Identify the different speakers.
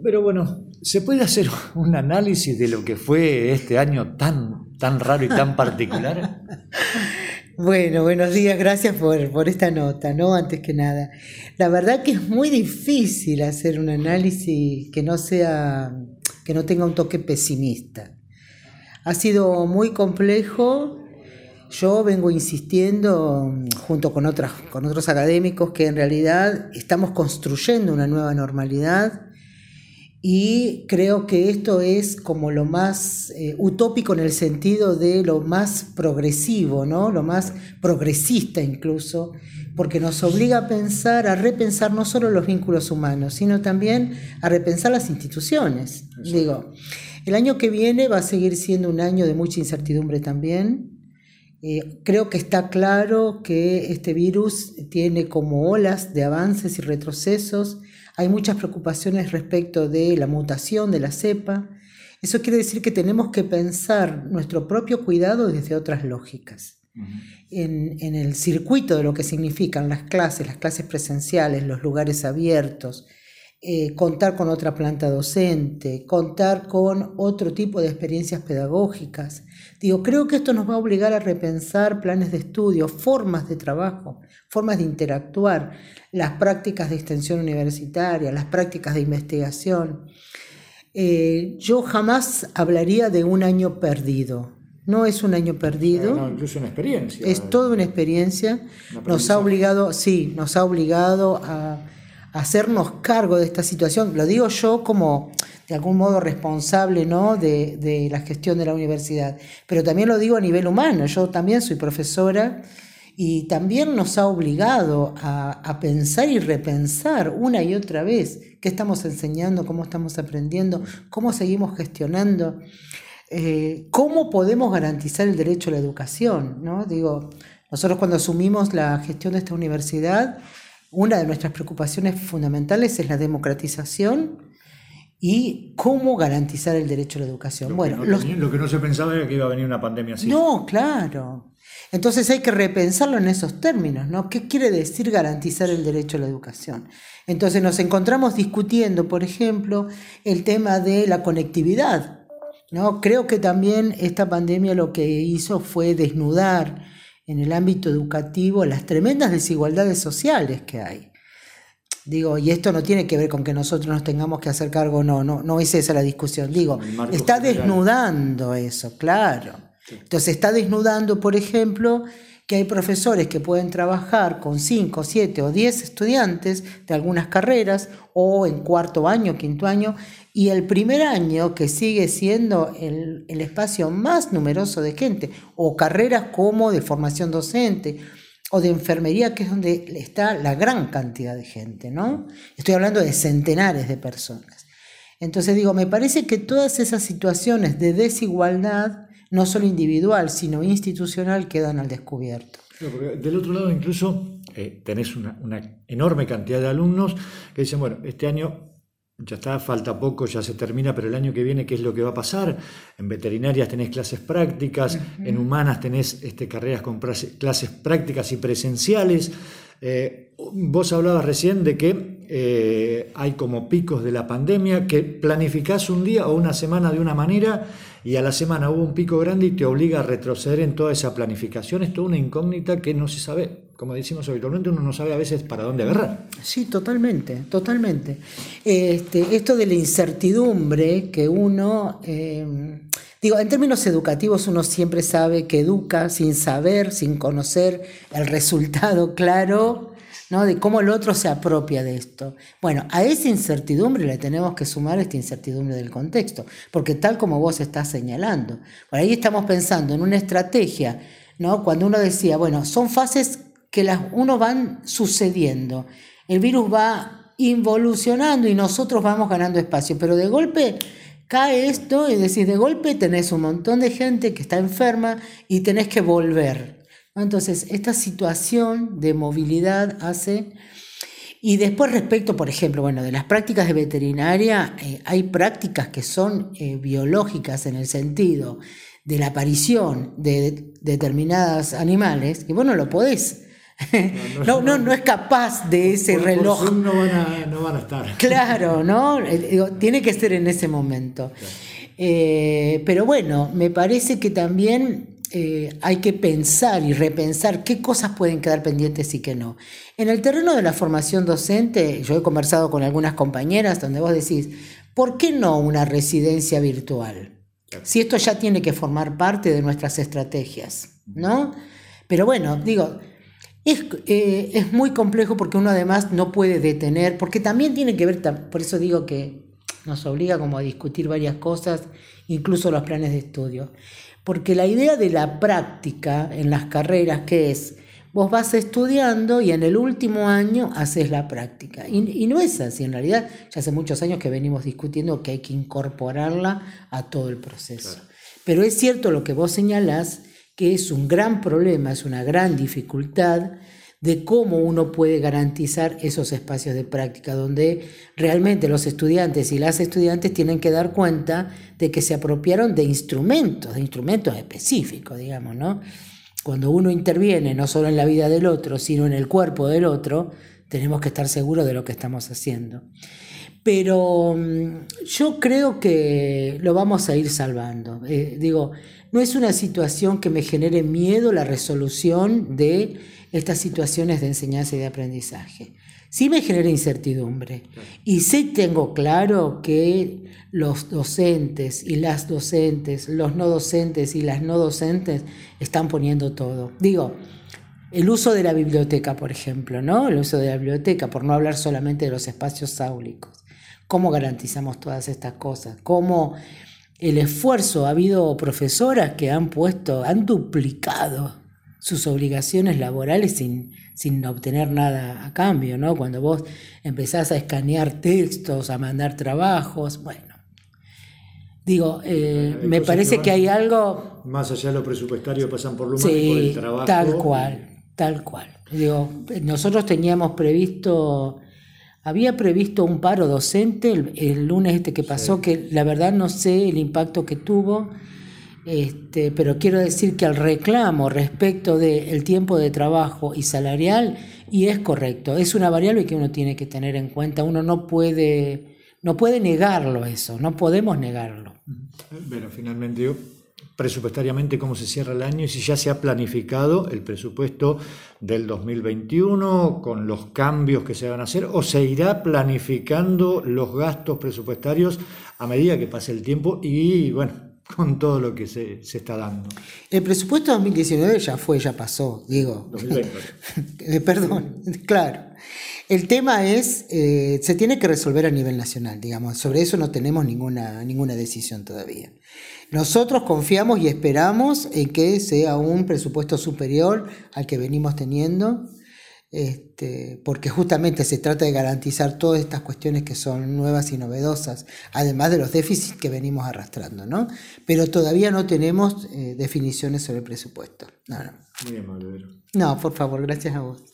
Speaker 1: Pero bueno, ¿se puede hacer un análisis de lo que fue este año tan, tan raro y tan particular?
Speaker 2: Bueno, buenos días, gracias por, por, esta nota, ¿no? Antes que nada. La verdad que es muy difícil hacer un análisis que no sea, que no tenga un toque pesimista. Ha sido muy complejo. Yo vengo insistiendo junto con, otras, con otros académicos que en realidad estamos construyendo una nueva normalidad y creo que esto es como lo más eh, utópico en el sentido de lo más progresivo, ¿no? lo más progresista incluso, porque nos obliga a pensar, a repensar no solo los vínculos humanos, sino también a repensar las instituciones. Digo, el año que viene va a seguir siendo un año de mucha incertidumbre también. Eh, creo que está claro que este virus tiene como olas de avances y retrocesos hay muchas preocupaciones respecto de la mutación de la cepa. Eso quiere decir que tenemos que pensar nuestro propio cuidado desde otras lógicas. en, el circuito de lo que significan las clases, las clases presenciales, los lugares abiertos, eh, contar con otra planta docente, contar con otro tipo de experiencias pedagógicas. Digo, creo que esto nos va a obligar a repensar planes de estudio, formas de trabajo, formas de interactuar, las prácticas de extensión universitaria, las prácticas de investigación. Eh, yo jamás hablaría de un año perdido. No es un año perdido.
Speaker 1: No, incluso una experiencia.
Speaker 2: Es toda una experiencia. nos ha obligado, sí, nos ha obligado a hacernos cargo de esta situación. Lo digo yo como de algún modo responsable ¿no? de, la gestión de la universidad, pero también lo digo a nivel humano. Yo también soy profesora y también nos ha obligado a, pensar y repensar una y otra vez qué estamos enseñando, cómo estamos aprendiendo, cómo seguimos gestionando. Eh, ¿Cómo podemos garantizar el derecho a la educación? ¿no? Digo, nosotros cuando asumimos la gestión de esta universidad, una de nuestras preocupaciones fundamentales es la democratización y cómo garantizar el derecho a la educación.
Speaker 1: Lo
Speaker 2: bueno,
Speaker 1: que no, lo que no se pensaba era que iba a venir una pandemia así.
Speaker 2: No, claro. Entonces hay que repensarlo en esos términos, ¿no? ¿Qué quiere decir garantizar el derecho a la educación? Entonces nos encontramos discutiendo, por ejemplo, el tema de la conectividad. ¿no? Creo que también esta pandemia lo que hizo fue desnudar en el ámbito educativo las tremendas desigualdades sociales que hay. Digo, y esto no tiene que ver con que nosotros nos tengamos que hacer cargo, no, no, no es esa la discusión. Digo, está desnudando eso, claro. Entonces está desnudando, por ejemplo, que hay profesores que pueden trabajar con 5, 7 o 10 estudiantes de algunas carreras o en cuarto año, quinto año, y el primer año que sigue siendo el, espacio más numeroso de gente, o carreras como de formación docente o de enfermería, que es donde está la gran cantidad de gente, ¿no? Estoy hablando de centenares de personas. Entonces digo, me parece que todas esas situaciones de desigualdad, no solo individual, sino institucional, quedan al descubierto.
Speaker 1: del otro lado, incluso eh, tenés una, una enorme cantidad de alumnos que dicen, bueno, este año ya está, falta poco, ya se termina, pero el año que viene, ¿qué es lo que va a pasar? En veterinarias tenés clases prácticas, en humanas tenés este, carreras con clases prácticas y presenciales. Eh, vos hablabas recién de que eh, hay como picos de la pandemia, que planificás un día o una semana de una manera y a la semana hubo un pico grande y te obliga a retroceder en toda esa planificación. Es toda una incógnita que no se sabe como decimos habitualmente, uno no sabe a veces para dónde agarrar.
Speaker 2: Sí, totalmente, totalmente. Este, esto de la incertidumbre que uno, eh, digo, en términos educativos uno siempre sabe que educa sin saber, sin conocer el resultado claro. ¿No? de cómo el otro se apropia de esto. Bueno, a esa incertidumbre le tenemos que sumar esta incertidumbre del contexto, porque tal como vos estás señalando, por ahí estamos pensando en una estrategia, ¿no? cuando uno decía, bueno, son fases que las, uno van sucediendo. El virus va involucionando y nosotros vamos ganando espacio, pero de golpe cae esto y decís, de golpe tenés un montón de gente que está enferma y tenés que volver. Entonces, esta situación de movilidad hace... Y después respecto, por ejemplo, bueno, de las prácticas de veterinaria, eh, hay prácticas que son eh, biológicas en el sentido de la aparición de, de determinados animales, que vos no lo podés no, no, no, es capaz de ese reloj.
Speaker 1: no, van a, no, van a, estar.
Speaker 2: Claro, ¿no? tiene que ser en ese momento. Eh, pero bueno, me parece que también eh, hay que pensar y repensar qué cosas pueden quedar pendientes y qué no. En el terreno de la formación docente, yo he conversado con algunas compañeras donde vos decís, ¿por qué no una residencia virtual? Si esto ya tiene que formar parte de nuestras estrategias, ¿no? Pero bueno, digo, es, eh, es, muy complejo porque uno además no puede detener, porque también tiene que ver, por eso digo que nos obliga como a discutir varias cosas, incluso los planes de estudio. Porque la idea de la práctica en las carreras, que es, vos vas estudiando y en el último año haces la práctica. Y, no es así, en realidad ya hace muchos años que venimos discutiendo que hay que incorporarla a todo el proceso. Pero es cierto lo que vos señalás, que es un gran problema, es una gran dificultad de cómo uno puede garantizar esos espacios de práctica, donde realmente los estudiantes y las estudiantes tienen que dar cuenta de que se apropiaron de instrumentos, de instrumentos específicos, digamos, ¿no? Cuando uno interviene no solo en la vida del otro, sino en el cuerpo del otro, tenemos que estar seguros de lo que estamos haciendo. Pero mm, yo creo que lo vamos a ir salvando. Eh, digo, no es una situación que me genere miedo la resolución de estas situaciones de enseñanza y de aprendizaje. Sí me genera incertidumbre y sí tengo claro que los docentes y las docentes, los no docentes y las no docentes están poniendo todo. Digo, el uso de la biblioteca, por ejemplo, ¿no? El uso de la biblioteca, por no hablar solamente de los espacios áulicos. ¿Cómo garantizamos todas estas cosas? ¿Cómo el esfuerzo? Ha habido profesoras que han puesto, han duplicado sus obligaciones laborales sin, sin obtener nada a cambio, ¿no? Cuando vos empezás a escanear textos, a mandar trabajos, bueno. Digo, eh, me parece que, hay algo...
Speaker 1: Más allá de lo presupuestario pasan por lo
Speaker 2: sí,
Speaker 1: por
Speaker 2: el trabajo. Tal cual, tal cual. Digo, nosotros teníamos previsto, había previsto un paro docente el, lunes este que pasó, que la verdad no sé el impacto que tuvo este, pero quiero decir que el reclamo respecto del tiempo de trabajo y salarial, y es correcto, es una variable que uno tiene que tener en cuenta, uno no puede, no puede negarlo eso, no podemos negarlo.
Speaker 1: Pero finalmente presupuestariamente cómo se cierra el año y si ya se ha planificado el presupuesto del 2021 con los cambios que se van a hacer o se irá planificando los gastos presupuestarios a medida que pase el tiempo y bueno, con todo lo que se, está dando.
Speaker 2: El presupuesto 2019 ya fue, ya pasó, digo. 2020. Eh, perdón, claro. El tema es, eh, se tiene que resolver a nivel nacional, digamos. Sobre eso no tenemos ninguna, ninguna decisión todavía. Nosotros confiamos y esperamos en que sea un presupuesto superior al que venimos teniendo este, porque justamente se trata de garantizar todas estas cuestiones que son nuevas y novedosas, además de los déficits que venimos arrastrando, ¿no? Pero todavía no tenemos eh, definiciones sobre el presupuesto. No, no.
Speaker 1: Muy amable.
Speaker 2: No, por favor, gracias a vos.